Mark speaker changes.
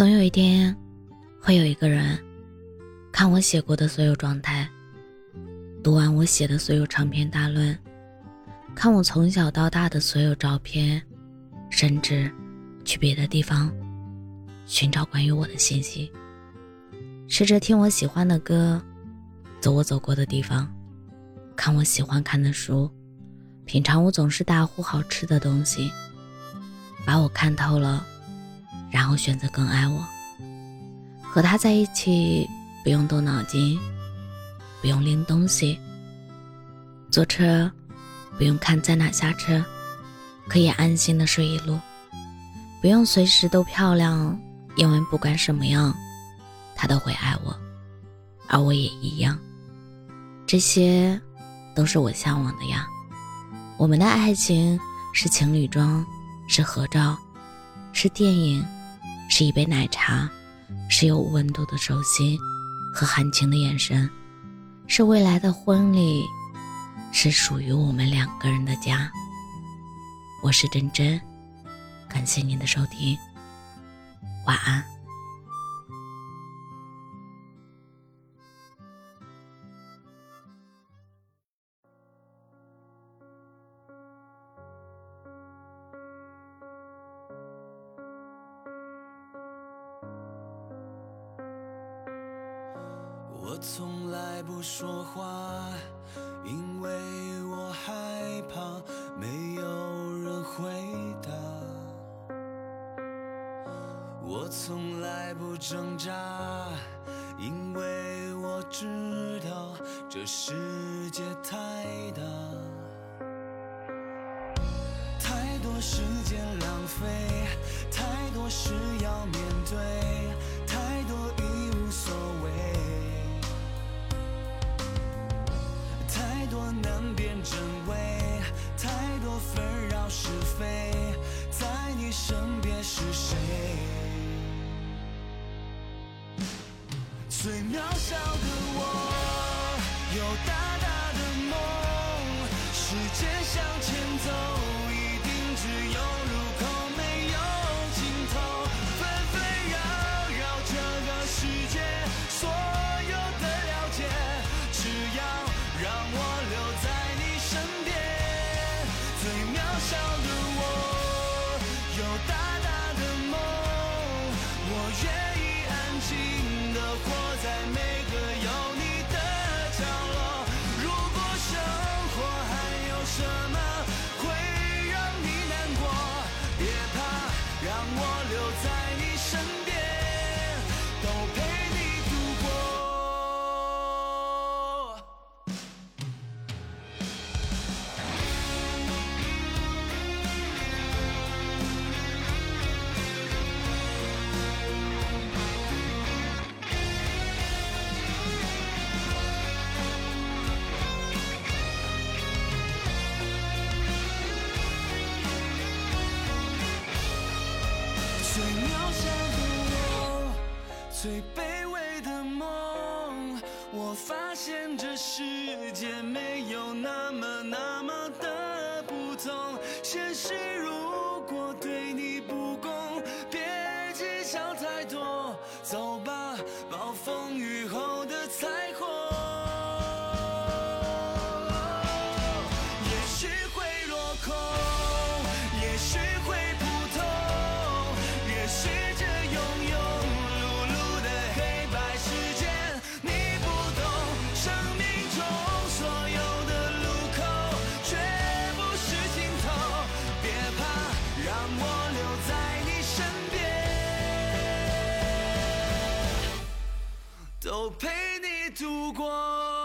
Speaker 1: 总有一天，会有一个人看我写过的所有状态，读完我写的所有长篇大论，看我从小到大的所有照片，甚至去别的地方寻找关于我的信息，试着听我喜欢的歌，走我走过的地方，看我喜欢看的书，品尝我总是大呼好吃的东西，把我看透了。然后选择更爱我。和他在一起，不用动脑筋，不用拎东西，坐车不用看在哪下车，可以安心的睡一路，不用随时都漂亮，因为不管什么样，他都会爱我，而我也一样。这些都是我向往的呀。我们的爱情是情侣装，是合照，是电影。是一杯奶茶，是有温度的手心和含情的眼神，是未来的婚礼，是属于我们两个人的家。我是真真，感谢您的收听，晚安。
Speaker 2: 我从来不说话，因为我害怕没有人回答。我从来不挣扎，因为我知道这世界太大，太多时间浪费，最渺小的我，有大大的梦，时间向前我留在你身边都陪你最卑微的梦，我发现这世界没有那么那么的不同。现实如都陪你度过。